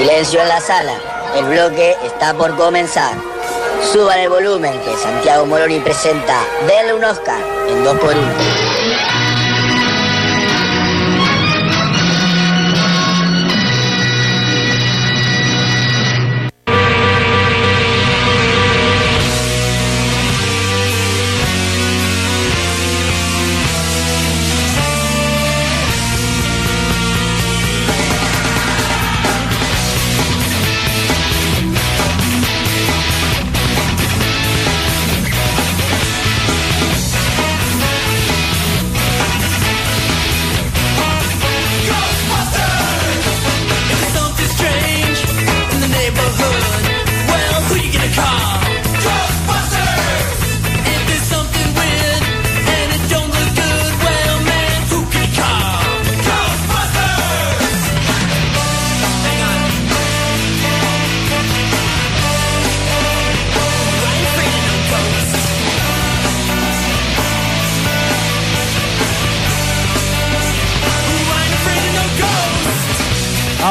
Silencio en la sala. El bloque está por comenzar. Suban el volumen que Santiago Moroni presenta Denle un Oscar en 2x1.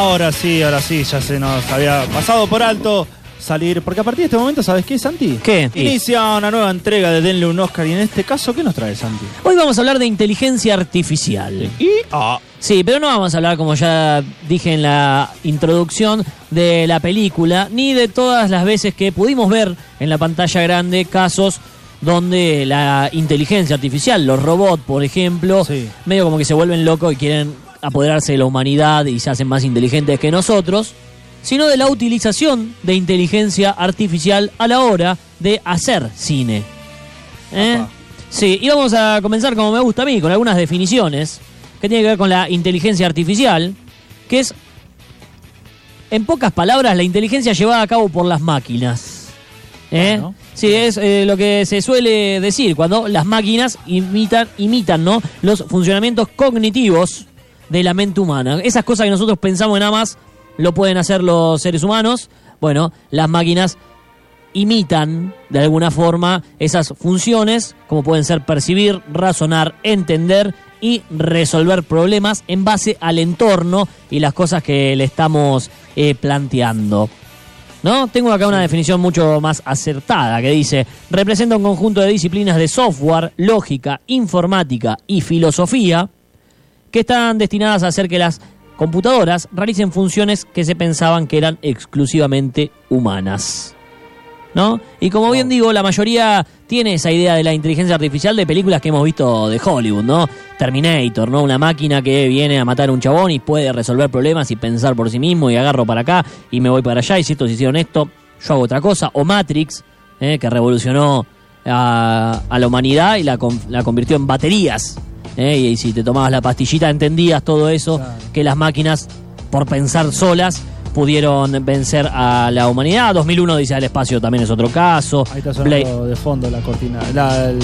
Ahora sí, ahora sí, ya se nos había pasado por alto salir. Porque a partir de este momento, ¿sabes qué, Santi? ¿Qué? Inicia una nueva entrega de Denle un Oscar. Y en este caso, ¿qué nos trae, Santi? Hoy vamos a hablar de inteligencia artificial. Y. Ah, Sí, pero no vamos a hablar, como ya dije en la introducción, de la película, ni de todas las veces que pudimos ver en la pantalla grande casos donde la inteligencia artificial, los robots, por ejemplo, Sí. medio como que se vuelven locos y quieren apoderarse de la humanidad y se hacen más inteligentes que nosotros, sino de la utilización de inteligencia artificial a la hora de hacer cine. ¿Eh? Sí, y vamos a comenzar como me gusta a mí, con algunas definiciones que tienen que ver con la inteligencia artificial, que es, en pocas palabras, la inteligencia llevada a cabo por las máquinas. ¿Eh? Bueno. Sí, es eh, lo que se suele decir cuando las máquinas imitan, imitan ¿no? los funcionamientos cognitivos de la mente humana. Esas cosas que nosotros pensamos que nada más lo pueden hacer los seres humanos, bueno, las máquinas imitan de alguna forma esas funciones, como pueden ser percibir, razonar, entender y resolver problemas en base al entorno y las cosas que le estamos eh, planteando. ¿No? Tengo acá una definición mucho más acertada que dice, representa un conjunto de disciplinas de software, lógica, informática y filosofía que están destinadas a hacer que las computadoras realicen funciones que se pensaban que eran exclusivamente humanas. ¿No? Y como bien digo, la mayoría tiene esa idea de la inteligencia artificial de películas que hemos visto de Hollywood, ¿no? Terminator, ¿no? Una máquina que viene a matar a un chabón y puede resolver problemas y pensar por sí mismo y agarro para acá y me voy para allá y si estos hicieron esto, yo hago otra cosa. O Matrix, ¿eh? que revolucionó a, a la humanidad y la, la convirtió en baterías. ¿Eh? Y, si te tomabas la pastillita entendías todo eso, Claro. que las máquinas, por pensar solas, pudieron vencer a la humanidad. 2001 dice al espacio también es otro caso. ahí está sonando de fondo la cortina. La, el,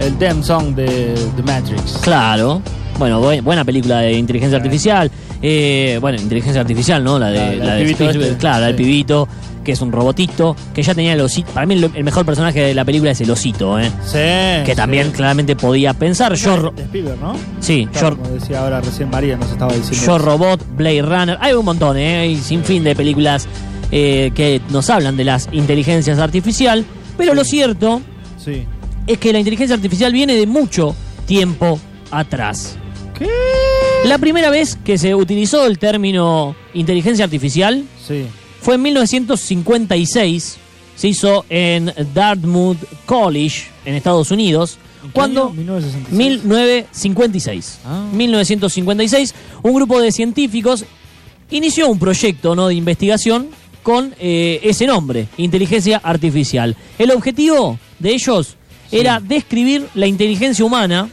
el theme song de The Matrix. Claro. Bueno, bu- buena película de inteligencia artificial. Eh, bueno, inteligencia artificial, ¿no? La de, La- la la del de pibito Spielberg, este, claro, la del sí. pibito, que es un robotito, que ya tenía el osito. Para mí el, el mejor personaje de la película es el osito, ¿eh? Sí. Que también sí. claramente podía pensar. Yo, De Spielberg, ¿no? sí, Claro, yo, como decía ahora recién María, nos estaba diciendo. Yo Robot, Blade Runner, hay un montón, ¿eh? Hay sin fin de películas eh, que nos hablan de las inteligencias artificial, pero Sí. lo cierto Sí. es que la inteligencia artificial viene de mucho tiempo atrás. ¿Qué? La primera vez que se utilizó el término inteligencia artificial Sí. Fue en 1956, se hizo en Dartmouth College, en Estados Unidos, ¿En qué cuando... año? 1966. 1956. Ah. 1956, un grupo de científicos inició un proyecto ¿no? de investigación con eh, ese nombre, inteligencia artificial. El objetivo de ellos era describir la inteligencia humana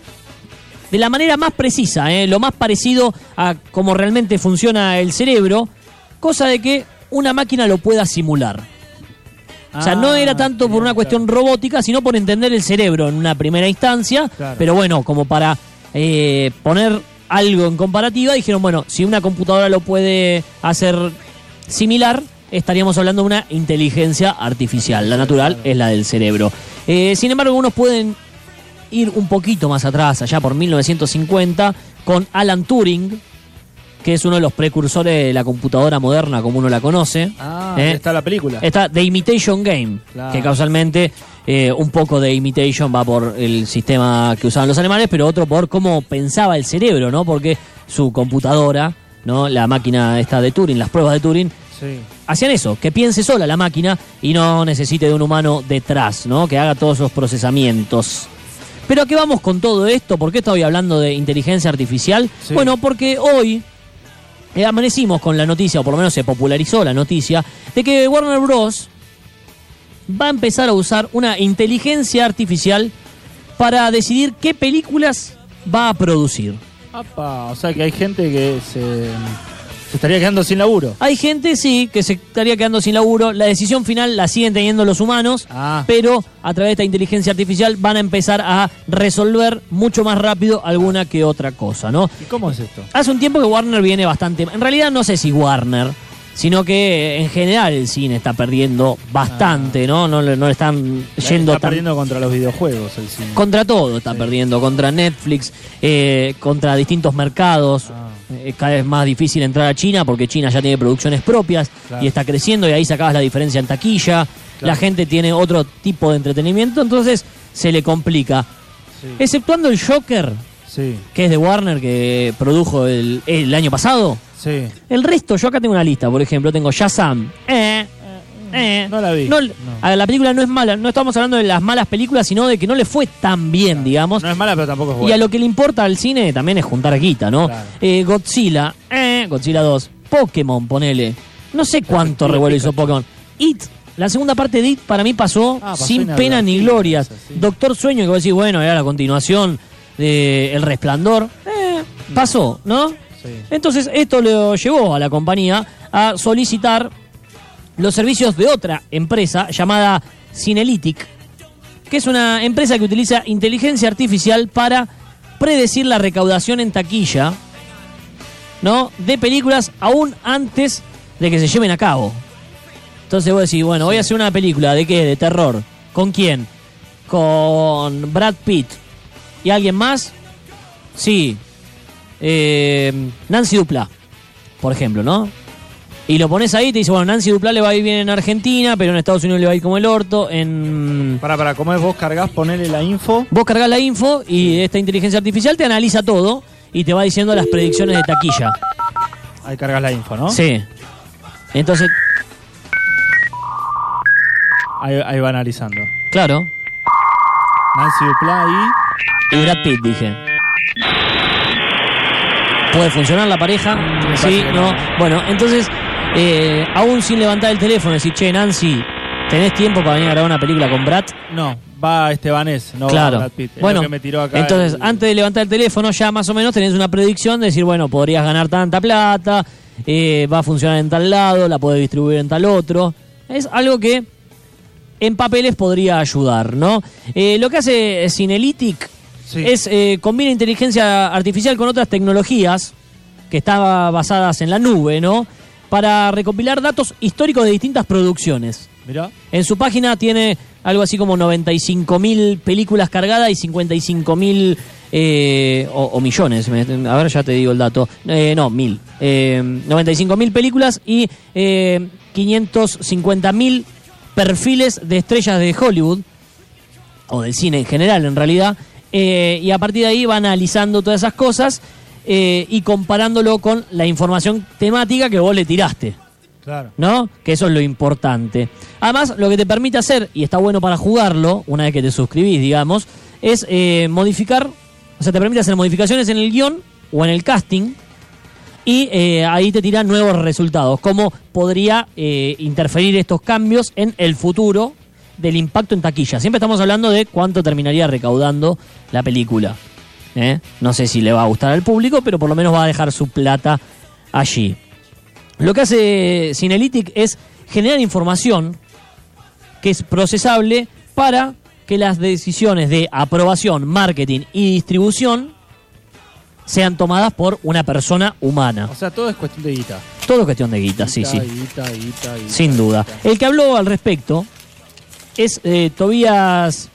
de la manera más precisa, ¿eh? lo más parecido a cómo realmente funciona el cerebro, cosa de que una máquina lo pueda simular. O sea, no Ah, era tanto por una cuestión robótica, sino por entender el cerebro en una primera instancia. Claro. Pero bueno, como para eh, poner algo en comparativa, dijeron, bueno, si una computadora lo puede hacer similar, estaríamos hablando de una inteligencia artificial. La natural es la del cerebro. Eh, sin embargo, algunos pueden ir un poquito más atrás, allá por 1950, con Alan Turing, que es uno de los precursores de la computadora moderna como uno la conoce. Ah, ¿eh? está la película. Está The Imitation Game, Claro. que causalmente eh, un poco de imitation va por el sistema que usaban los alemanes, pero otro por cómo pensaba el cerebro, ¿no? Porque su computadora, ¿no? La máquina esta de Turing, las pruebas de Turing, Sí. hacían eso, que piense sola la máquina y no necesite de un humano detrás, ¿no? Que haga todos esos procesamientos. Pero ¿a qué vamos con todo esto? ¿Por qué estoy hablando de inteligencia artificial? Sí. Bueno, porque hoy eh, amanecimos con la noticia, o por lo menos se popularizó la noticia, de que Warner Bros. va a empezar a usar una inteligencia artificial para decidir qué películas va a producir. O sea que hay gente que se, se estaría quedando sin laburo. Hay gente, sí, que se estaría quedando sin laburo. La decisión final la siguen teniendo los humanos, Ah. pero a través de esta inteligencia artificial van a empezar a resolver mucho más rápido alguna que otra cosa, ¿no? ¿Y cómo es esto? Hace un tiempo que Warner viene bastante... En realidad no sé si Warner, sino que eh, en general el cine está perdiendo bastante, ¿no? No, le- no le están yendo Está tan... perdiendo contra los videojuegos el cine. Contra todo está Sí. perdiendo, contra Netflix, eh, contra distintos mercados. Ah. Es cada vez más difícil entrar a China porque China ya tiene producciones propias Claro. y está creciendo y ahí sacabas la diferencia en taquilla. La gente tiene otro tipo de entretenimiento, entonces se le complica. Sí. Exceptuando el Joker, Sí, que es de Warner, que produjo el, el año pasado. sí. El resto, yo acá tengo una lista, por ejemplo, tengo Shazam. Eh, eh. No la vi. No, No. a ver, la película no es mala, no estamos hablando de las malas películas, sino de que no le fue tan bien, digamos. No es mala, pero tampoco es Y buena. a lo que le importa al cine también es juntar guita, ¿no? Claro. Eh, Godzilla, eh, Godzilla 2, Pokémon, ponele. No sé cuánto revuelo hizo. Pokémon. It, la segunda parte de It para mí pasó, Ah, pasó sin pena ni glorias. sí. Doctor Sueño, que vos decís, bueno, era la continuación de El Resplandor. Eh, pasó, ¿no? Sí. Entonces esto lo llevó a la compañía a solicitar los servicios de otra empresa llamada Cinelytic, que es una empresa que utiliza inteligencia artificial para predecir la recaudación en taquilla, ¿no? De películas aún antes de que se lleven a cabo. Entonces vos decís, bueno, voy a hacer una película de qué, de terror. ¿Con quién? Con Brad Pitt. ¿Y alguien más? Sí. Eh, Nancy Dupla, por ejemplo, ¿no? Y lo pones ahí y te dice, bueno, Nancy Dupla le va a ir bien en Argentina, pero en Estados Unidos le va a ir como el orto. En... Para, para, como es vos cargas, ponele la info. Vos cargas la info y esta inteligencia artificial te analiza todo y te va diciendo las predicciones de taquilla. Ahí cargas la info, ¿no? Sí. Entonces, Ahí, ahí va analizando. claro. Nancy Dupla y... Y Brad Pitt, dije. ¿Puede funcionar la pareja? Sí, no. Bueno, entonces, eh, aún sin levantar el teléfono, decir, che, Nancy, ¿tenés tiempo para venir a grabar una película con Brad? No, va Estebanés, no claro. va Brad Pitt. Es bueno, lo que me tiró acá entonces, el- antes de levantar el teléfono, ya más o menos tenés una predicción de decir, bueno, podrías ganar tanta plata, eh, va a funcionar en tal lado, la puedes distribuir en tal otro. Es algo que en papeles podría ayudar, ¿no? Eh, lo que hace Cinelytic Sí. es eh, combina inteligencia artificial con otras tecnologías que están basadas en la nube, ¿no? Para recopilar datos históricos de distintas producciones. Mirá. En su página tiene algo así como 95.000 películas cargadas y 55.000 eh, o, o millones. A ver, ya te digo el dato. Eh, no, mil. Eh, 95.000 películas y eh, 550.000 perfiles de estrellas de Hollywood o del cine en general en realidad, eh, y a partir de ahí va analizando todas esas cosas eh, y comparándolo con la información temática que vos le tiraste. Claro. ¿no? Que eso es lo importante. Además, lo que te permite hacer, y está bueno para jugarlo, una vez que te suscribís, digamos, es eh, modificar, o sea, te permite hacer modificaciones en el guion o en el casting, y eh, ahí te tira nuevos resultados, cómo podría eh, interferir estos cambios en el futuro del impacto en taquilla. Siempre estamos hablando de cuánto terminaría recaudando la película. ¿Eh? No sé si le va a gustar al público, pero por lo menos va a dejar su plata allí. Lo que hace Cinelytic es generar información que es procesable para que las decisiones de aprobación, marketing y distribución sean tomadas por una persona humana. O sea, todo es cuestión de guita. Todo es cuestión de guita, sí, sí. Guita, guita, guita, Sin duda. El que habló al respecto es eh, Tobias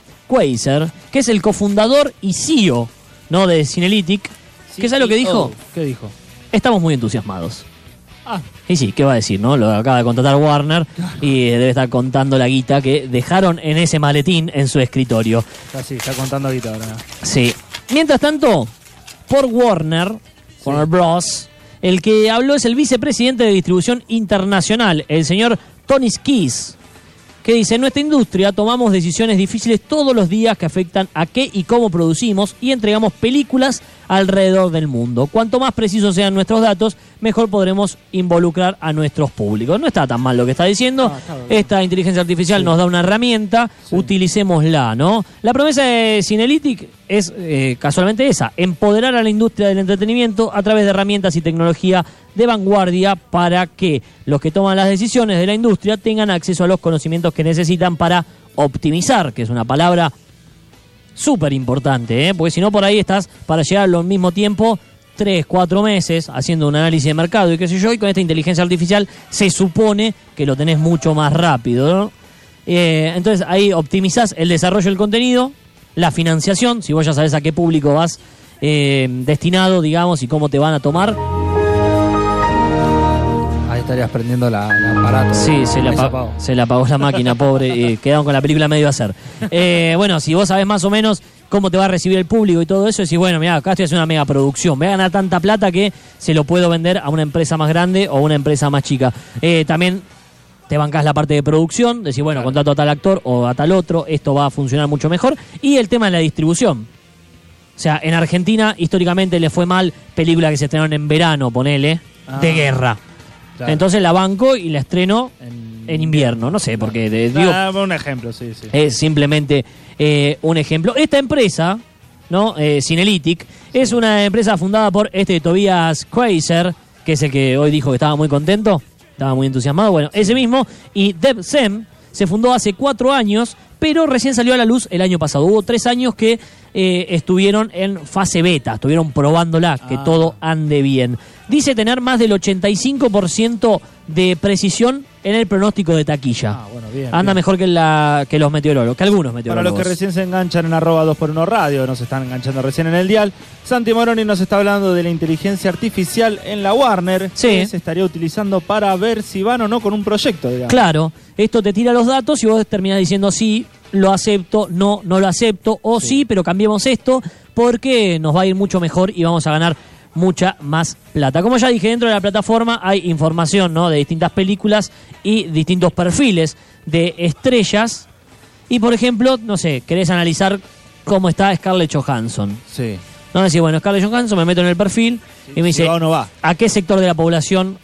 que es el cofundador y CEO ¿no? de Cinelytic. ¿Qué es lo que dijo? ¿Qué dijo? estamos muy entusiasmados. Ah, Y sí, ¿qué va a decir, no? Lo acaba de contratar Warner y debe estar contando la guita que dejaron en ese maletín en su escritorio. está sí, está contando ahorita ahora. Sí. Mientras tanto, por Warner, Warner Bros., el que habló es el vicepresidente de distribución internacional, el señor Tony Skis, que dice, en nuestra industria tomamos decisiones difíciles todos los días que afectan a qué y cómo producimos y entregamos películas alrededor del mundo. Cuanto más precisos sean nuestros datos, mejor podremos involucrar a nuestros públicos. No está tan mal lo que está diciendo. Ah, está. Esta inteligencia artificial nos da una herramienta, utilicémosla, ¿no? La promesa de Cinelitic es eh, casualmente esa, empoderar a la industria del entretenimiento a través de herramientas y tecnología de vanguardia para que los que toman las decisiones de la industria tengan acceso a los conocimientos que necesitan para optimizar, que es una palabra súper importante, ¿eh? porque si no por ahí estás para llegar al mismo tiempo tres, cuatro meses haciendo un análisis de mercado y qué sé yo, y con esta inteligencia artificial se supone que lo tenés mucho más rápido, ¿no? Eh, entonces ahí optimizás el desarrollo del contenido, la financiación, si vos ya sabés a qué público vas eh, destinado, digamos, y cómo te van a tomar. Ahí estarías prendiendo la, la aparato. Sí, se le, apagó. se le apagó la máquina, pobre, y quedaron con la película medio a hacer. Eh, bueno, si vos sabés más o menos cómo te va a recibir el público y todo eso, decís, bueno, mira, acá estoy haciendo una mega producción, voy a ganar tanta plata que se lo puedo vender a una empresa más grande o a una empresa más chica. Eh, también te bancás la parte de producción, decís, bueno, contrato a tal actor o a tal otro, esto va a funcionar mucho mejor. Y el tema de la distribución. O sea, en Argentina históricamente le fue mal películas que se estrenaron en verano, ponele, Ah, de guerra. claro. Entonces la banco y la estreno En- en invierno, no sé, porque de- digo, Ah, un ejemplo, sí, sí. es simplemente eh, un ejemplo. Esta empresa, ¿no? Eh, Cinelitic, es una empresa fundada por este Tobias Kreiser, que es el que hoy dijo que estaba muy contento, estaba muy entusiasmado. Bueno, ese mismo. Y Deb Sem se fundó hace cuatro años, pero recién salió a la luz el año pasado. Hubo tres años que eh, estuvieron en fase beta, estuvieron probándola, que Ah. todo ande bien. Dice tener más del 85% de precisión en el pronóstico de taquilla. Ah, bueno, bien. Anda bien. mejor que, la, que los meteorólogos, que algunos Para meteorólogos. los que recién se enganchan en arroba 2x1 radio, nos están enganchando recién en el dial, Santi Moroni nos está hablando de la inteligencia artificial en la Warner, Sí. que se estaría utilizando para ver si van o no con un proyecto, digamos. Claro, esto te tira los datos y vos terminás diciendo sí, lo acepto, no, no lo acepto, o sí, pero cambiemos esto porque nos va a ir mucho mejor y vamos a ganar mucha más plata. Como ya dije, dentro de la plataforma hay información ¿no? de distintas películas y distintos perfiles de estrellas. Y por ejemplo, no sé, querés analizar cómo está Scarlett Johansson. Sí. No decir, bueno, Scarlett Johansson, me meto en el perfil y me Si dice, va o no va. ¿a qué sector de la población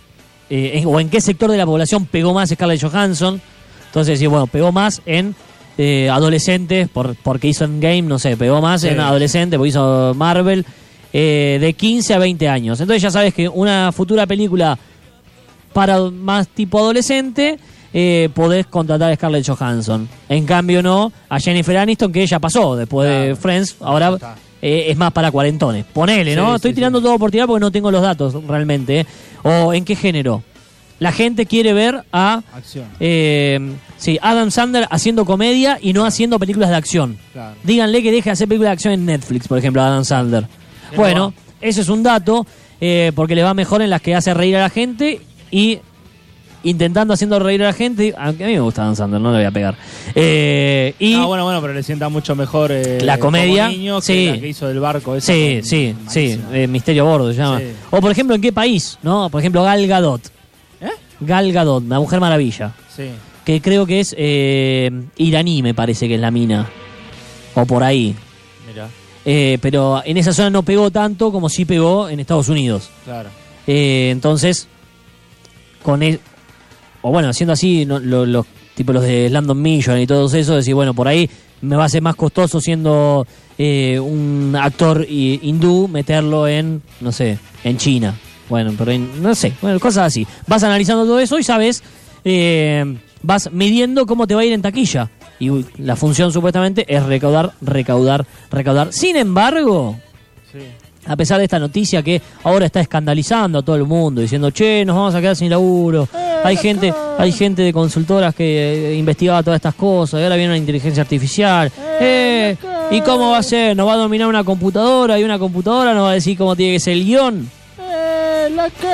eh, o en qué sector de la población pegó más Scarlett Johansson? Entonces, sí, bueno, pegó más en eh, adolescentes por, porque hizo Endgame, no sé, pegó más Sí. en adolescentes porque hizo Marvel eh, de 15 a 20 años. Entonces ya sabes que una futura película para más tipo adolescente eh, podés contratar a Scarlett Johansson. En cambio no a Jennifer Aniston que ella pasó después de. Friends, ahora eh, es más para cuarentones. Ponele, ¿no? Sí, Estoy sí, tirando sí. todo por tirar porque no tengo los datos realmente. O en qué género. La gente quiere ver a Acción. eh, sí, Adam Sandler haciendo comedia y no haciendo películas de acción. Claro. Díganle que deje de hacer películas de acción en Netflix, por ejemplo, a Adam Sandler. Bueno, no ese es un dato, eh, porque le va mejor en las que hace reír a la gente y intentando haciendo reír a la gente. Aunque a mí me gusta Sandler, no le voy a pegar. Eh, y Ah, bueno, bueno, pero le sienta mucho mejor eh, La comedia, como niño que sí. la que hizo del barco. esa Sí, sí, sí, eh, Misterio Bordo se llama. Sí. O por ejemplo, ¿en qué país? ¿No? Por ejemplo, Gal Gadot. ¿Eh? Gal Gadot, la Mujer Maravilla. Sí. Que creo que es eh, iraní, me parece que es la mina. O por ahí. Mira, Eh, pero en esa zona no pegó tanto como sí pegó en Estados Unidos. claro. Eh, entonces, con el, o bueno, haciendo así, no- lo- los tipo los de Landon Million y todos esos, decir, bueno, por ahí me va a ser más costoso siendo eh, un actor hindú meterlo en, no sé, en China. Bueno, pero en- no sé, bueno, cosas así. Vas analizando todo eso y sabes, eh, vas midiendo cómo te va a ir en taquilla. Y la función supuestamente es recaudar, recaudar, recaudar. Sin embargo, Sí. a pesar de esta noticia que ahora está escandalizando a todo el mundo, diciendo, che, nos vamos a quedar sin laburo. Hay gente, hay gente de consultoras que eh, investigaba todas estas cosas, y ahora viene una inteligencia artificial. Eh, ¿Y cómo va a ser? ¿Nos va a dominar una computadora? Y una computadora nos va a decir cómo tiene que ser el guion.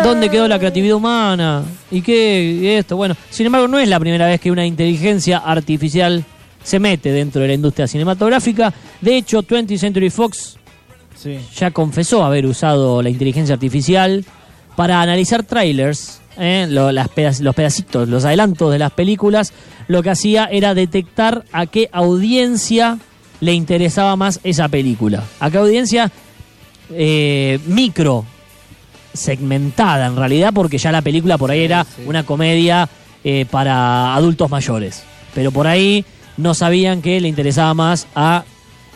¿Dónde quedó la creatividad humana? ¿Y qué y esto? Bueno, sin embargo, no es la primera vez que una inteligencia artificial se mete dentro de la industria cinematográfica. De hecho, 20th Century Fox Sí. ya confesó haber usado la inteligencia artificial para analizar trailers, ¿eh? Lo- las los pedacitos, los adelantos de las películas. Lo que hacía era detectar a qué audiencia le interesaba más esa película. A qué audiencia eh, micro segmentada en realidad, porque ya la película por ahí era sí. una comedia eh, para adultos mayores. Pero por ahí no sabían que le interesaba más a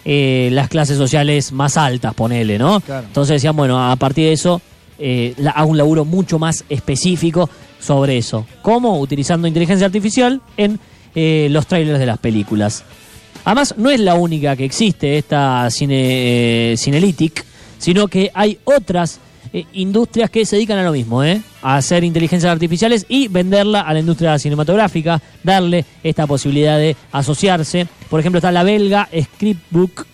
eh, las clases sociales más altas, ponele, ¿no? Claro. Entonces decían, bueno, a partir de eso eh, la- hago un laburo mucho más específico sobre eso. ¿Cómo? Utilizando inteligencia artificial en eh, los trailers de las películas. Además, no es la única que existe esta cine, eh, Cinelytic, sino que hay otras eh, industrias que se dedican a lo mismo, ¿eh? A hacer inteligencias artificiales y venderla a la industria cinematográfica, darle esta posibilidad de asociarse. Por ejemplo, está la belga Scriptbook,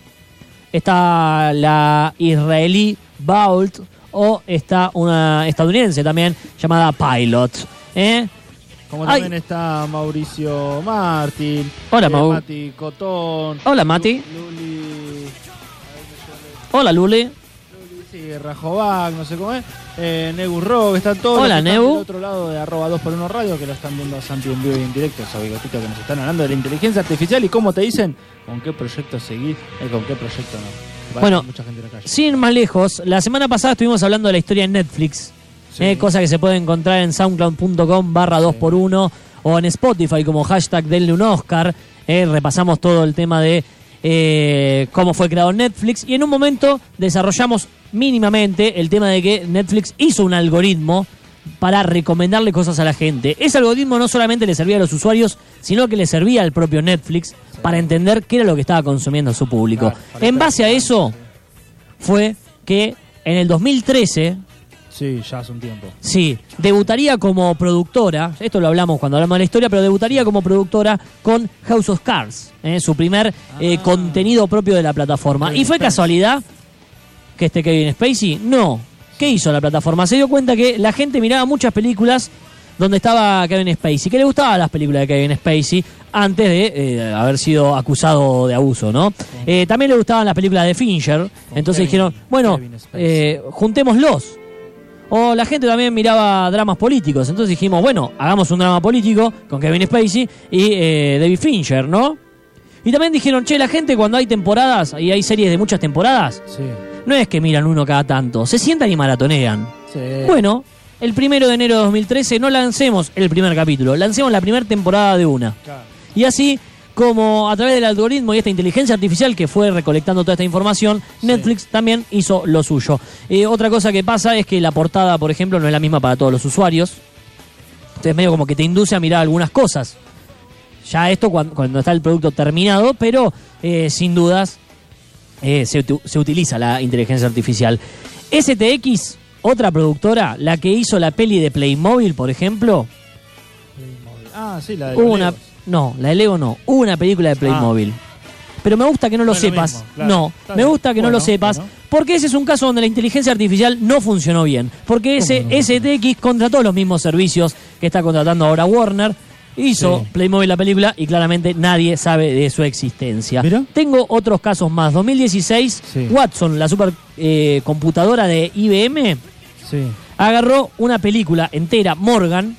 está la israelí Vault o está una estadounidense también llamada Pilot. ¿eh? Como Ay. también está Mauricio Martín. Hola, eh, Mau. Mati Cotón. Hola, Mati. Lu- Luli. Hola, Luli. Sí, Rajovac, no sé cómo es. Eh, Nebu Rock, están todos. Hola, los que están Nebu. Del otro lado de arroba 2 por 1 radio, que lo están viendo a Santi en vivo y en directo, esos bigotitos que nos están hablando de la inteligencia artificial y cómo te dicen con qué proyecto seguir y con qué proyecto no. Va Bueno, mucha gente en la calle. Sin ir más lejos, la semana pasada estuvimos hablando de la historia en Netflix, Sí. eh, cosa que se puede encontrar en soundcloud.com barra 2x1 o en Spotify como hashtag denle un Oscar. eh, repasamos todo el tema de eh, cómo fue creado Netflix y en un momento desarrollamos mínimamente el tema de que Netflix hizo un algoritmo para recomendarle cosas a la gente. Ese algoritmo no solamente le servía a los usuarios, sino que le servía al propio Netflix para entender qué era lo que estaba consumiendo su público. Claro, en base a eso fue que en el 2013, Sí, ya hace un tiempo. sí, debutaría como productora, esto lo hablamos cuando hablamos de la historia, pero debutaría como productora con House of Cards, ¿eh? su primer eh, Ah. contenido propio de la plataforma. Kevin ¿Y fue casualidad que este Kevin Spacey? No. ¿Qué hizo la plataforma? Se dio cuenta que la gente miraba muchas películas donde estaba Kevin Spacey, que le gustaban las películas de Kevin Spacey antes de eh, haber sido acusado de abuso, ¿no? Eh, también le gustaban las películas de Fincher, entonces Kevin- dijeron, bueno, eh, juntémoslos. O la gente también miraba dramas políticos, entonces dijimos, bueno, hagamos un drama político con Kevin Spacey y eh, David Fincher, ¿no? Y también dijeron, che, la gente cuando hay temporadas y hay series de muchas temporadas, Sí. no es que miran uno cada tanto, se sientan y maratonean. Sí. Bueno, el primero de enero de 2013 no lancemos el primer capítulo, lancemos la primera temporada de una. Claro. Y así, como a través del algoritmo y esta inteligencia artificial que fue recolectando toda esta información, Netflix también hizo lo suyo. Eh, otra cosa que pasa es que la portada, por ejemplo, no es la misma para todos los usuarios. Entonces medio como que te induce a mirar algunas cosas. Ya esto cuando, cuando está el producto terminado, pero eh, sin dudas eh, se, se utiliza la inteligencia artificial. STX, otra productora, la que hizo la peli de Playmobil, por ejemplo, Ah, sí, la de Hubo una. No, la de Lego no, hubo una película de Playmobil. Pero me gusta que no lo No es lo sepas. mismo, claro. No, Está me bien. gusta que no lo sepas. bueno. Porque ese es un caso donde la inteligencia artificial no funcionó bien. Porque ese ¿Cómo no STX contrató los mismos servicios que está contratando ahora Warner. Hizo Sí. Playmobil la película y claramente nadie sabe de su existencia. Mira. Tengo otros casos más. 2016, Sí. Watson, la supercomputadora de IBM, Sí. agarró una película entera, Morgan,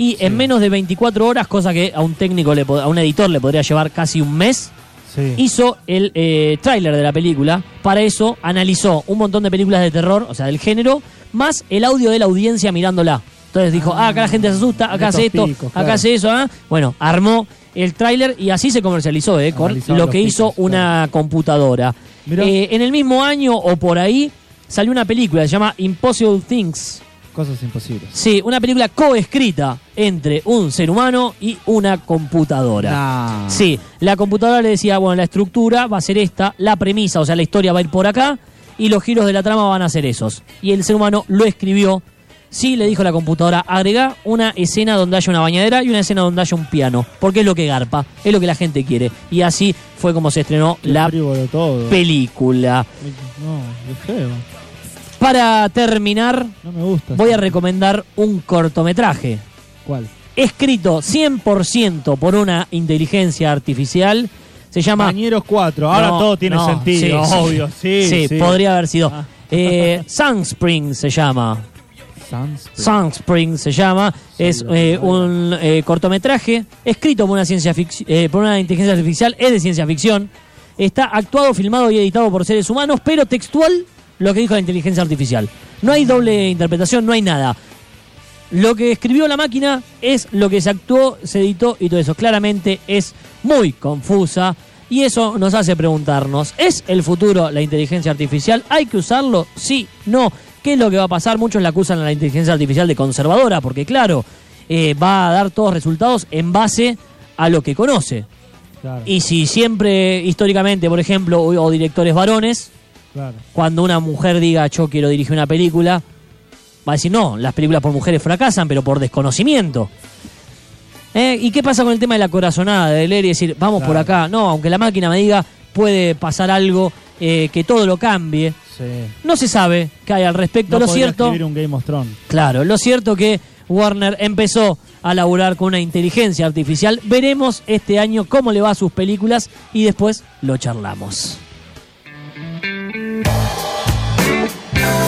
y en menos de 24 horas, cosa que a un técnico, le, a un editor le podría llevar casi un mes, Sí. hizo el eh, tráiler de la película. Para eso analizó un montón de películas de terror, o sea, del género, más el audio de la audiencia mirándola. Entonces dijo, ah, acá la gente se asusta, acá hace esto, picos, acá claro. hace eso, ¿ah? Bueno, armó el tráiler y así se comercializó, ¿eh? Con lo que hizo una computadora. Eh, en el mismo año o por ahí salió una película, se llama Impossible Things. Cosas imposibles. Sí, una película coescrita entre un ser humano y una computadora. Nah. Sí, la computadora le decía, bueno, la estructura va a ser esta, la premisa, o sea, la historia va a ir por acá y los giros de la trama van a ser esos. Y el ser humano lo escribió. Sí, le dijo la computadora, agrega una escena donde haya una bañadera y una escena donde haya un piano, porque es lo que garpa, es lo que la gente quiere. Y así fue como se estrenó Qué la todo. película. No, qué feo. Para terminar, No me gusta. voy a recomendar un cortometraje ¿Cuál? escrito 100% por una inteligencia artificial. Se llama Bañeros 4. Ahora No, todo tiene no, sentido, sí, obvio. Sí, Sí, sí. podría haber sido. Ah. Eh, Sunspring se llama. Sunspring. Sunspring se llama. Es eh, un eh, cortometraje escrito por una, ciencia eh, por una inteligencia artificial. Es de ciencia ficción. Está actuado, filmado y editado por seres humanos, pero textual lo que dijo la inteligencia artificial. No hay doble interpretación, no hay nada. Lo que escribió la máquina es lo que se actuó, se editó y todo eso. Claramente es muy confusa y eso nos hace preguntarnos, ¿es el futuro la inteligencia artificial? ¿Hay que usarlo? Sí, no. ¿Qué es lo que va a pasar? Muchos la acusan a la inteligencia artificial de conservadora porque claro, eh, va a dar todos resultados en base a lo que conoce. Claro, Y si siempre, históricamente, por ejemplo, o, o directores varones, claro. cuando una mujer diga yo quiero dirigir una película, va a decir no, las películas por mujeres fracasan, pero por desconocimiento. ¿Eh? ¿Y qué pasa con el tema de la corazonada, de leer y decir, vamos por acá? No, aunque la máquina me diga, puede pasar algo eh, que todo lo cambie. Sí. No se sabe qué hay al respecto. No lo cierto, un Game of Thrones. claro, lo cierto que Warner empezó a laburar con una inteligencia artificial. Veremos este año cómo le va a sus películas y después lo charlamos.